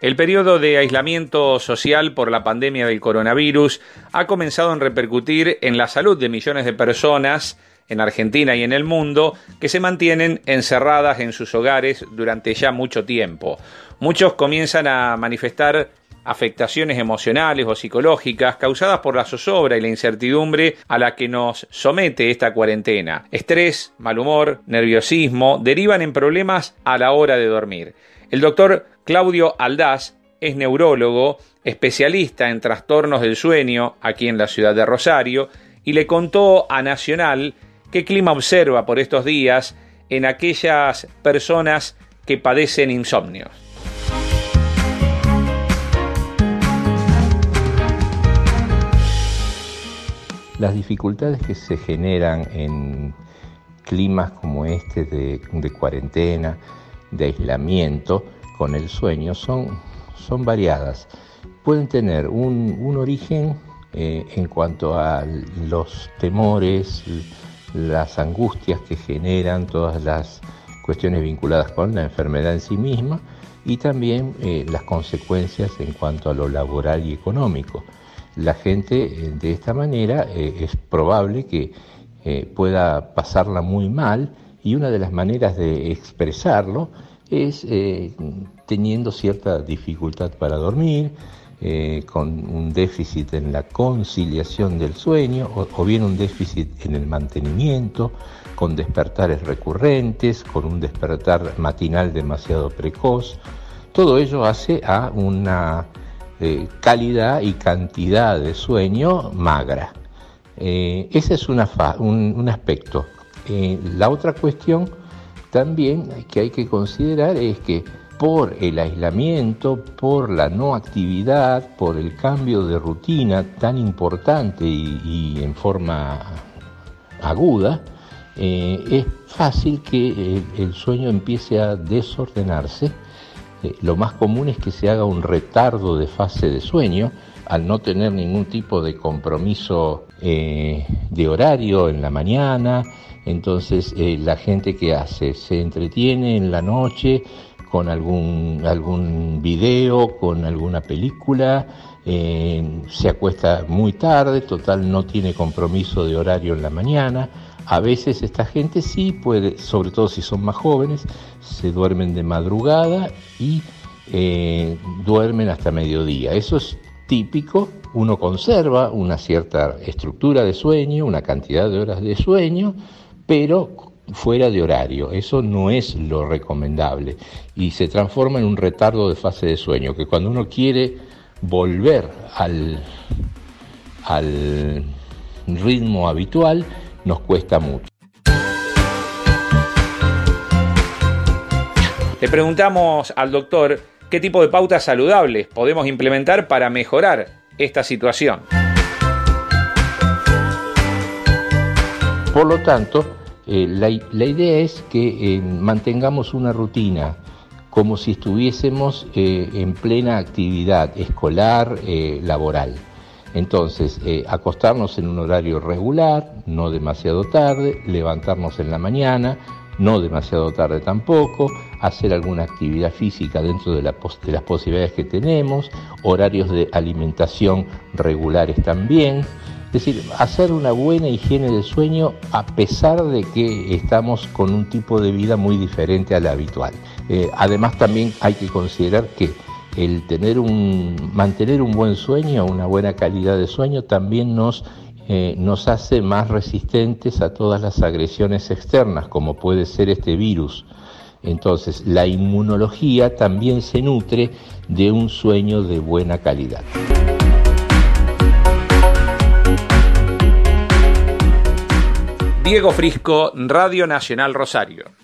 El periodo de aislamiento social por la pandemia del coronavirus ha comenzado a repercutir en la salud de millones de personas en Argentina y en el mundo que se mantienen encerradas en sus hogares durante ya mucho tiempo. Muchos comienzan a manifestar afectaciones emocionales o psicológicas causadas por la zozobra y la incertidumbre a la que nos somete esta cuarentena. Estrés, mal humor, nerviosismo derivan en problemas a la hora de dormir. El doctor Claudio Aldaz es neurólogo, especialista en trastornos del sueño aquí en la ciudad de Rosario y le contó a Nacional qué clima observa por estos días en aquellas personas que padecen insomnios. Las dificultades que se generan en climas como este de, de cuarentena, de aislamiento, con el sueño son, son variadas. Pueden tener un, origen eh, en cuanto a los temores, las angustias que generan todas las cuestiones vinculadas con la enfermedad en sí misma y también eh, las consecuencias en cuanto a lo laboral y económico. La gente eh, de esta manera es probable que pueda pasarla muy mal y una de las maneras de expresarlo es eh, teniendo cierta dificultad para dormir, eh, con un déficit en la conciliación del sueño o, bien un déficit en el mantenimiento, con despertares recurrentes, con un despertar matinal demasiado precoz. Todo ello hace a una eh, calidad y cantidad de sueño magra. ese es un, un, aspecto. la otra cuestión también que hay que considerar es que por el aislamiento, por la no actividad, por el cambio de rutina tan importante y, en forma aguda, eh, es fácil que eh, el sueño empiece a desordenarse. Eh, lo más común es que se haga un retardo de fase de sueño al no tener ningún tipo de compromiso de horario en la mañana, entonces, eh, la gente que hace se entretiene en la noche con algún, algún video, con alguna película, eh, se acuesta muy tarde, total no tiene compromiso de horario en la mañana. A veces esta gente sí puede, sobre todo si son más jóvenes, se duermen de madrugada y eh, duermen hasta mediodía. Eso es típico, uno conserva una cierta estructura de sueño, una cantidad de horas de sueño, pero fuera de horario. Eso no es lo recomendable y se transforma en un retardo de fase de sueño, que cuando uno quiere volver al, al ritmo habitual nos cuesta mucho. Le preguntamos al doctor qué tipo de pautas saludables podemos implementar para mejorar esta situación. Por lo tanto, eh, la, idea es que eh, mantengamos una rutina como si estuviésemos eh, en plena actividad escolar, laboral. Entonces, acostarnos en un horario regular, no demasiado tarde, levantarnos en la mañana, no demasiado tarde tampoco, hacer alguna actividad física dentro de, de las posibilidades que tenemos, horarios de alimentación regulares también. Es decir, hacer una buena higiene del sueño a pesar de que estamos con un tipo de vida muy diferente al habitual. Eh, además también hay que considerar que el tener un, mantener un buen sueño, una buena calidad de sueño, también nos, eh, nos hace más resistentes a todas las agresiones externas, como puede ser este virus. Entonces, la inmunología también se nutre de un sueño de buena calidad. Diego Frisco, Radio Nacional Rosario.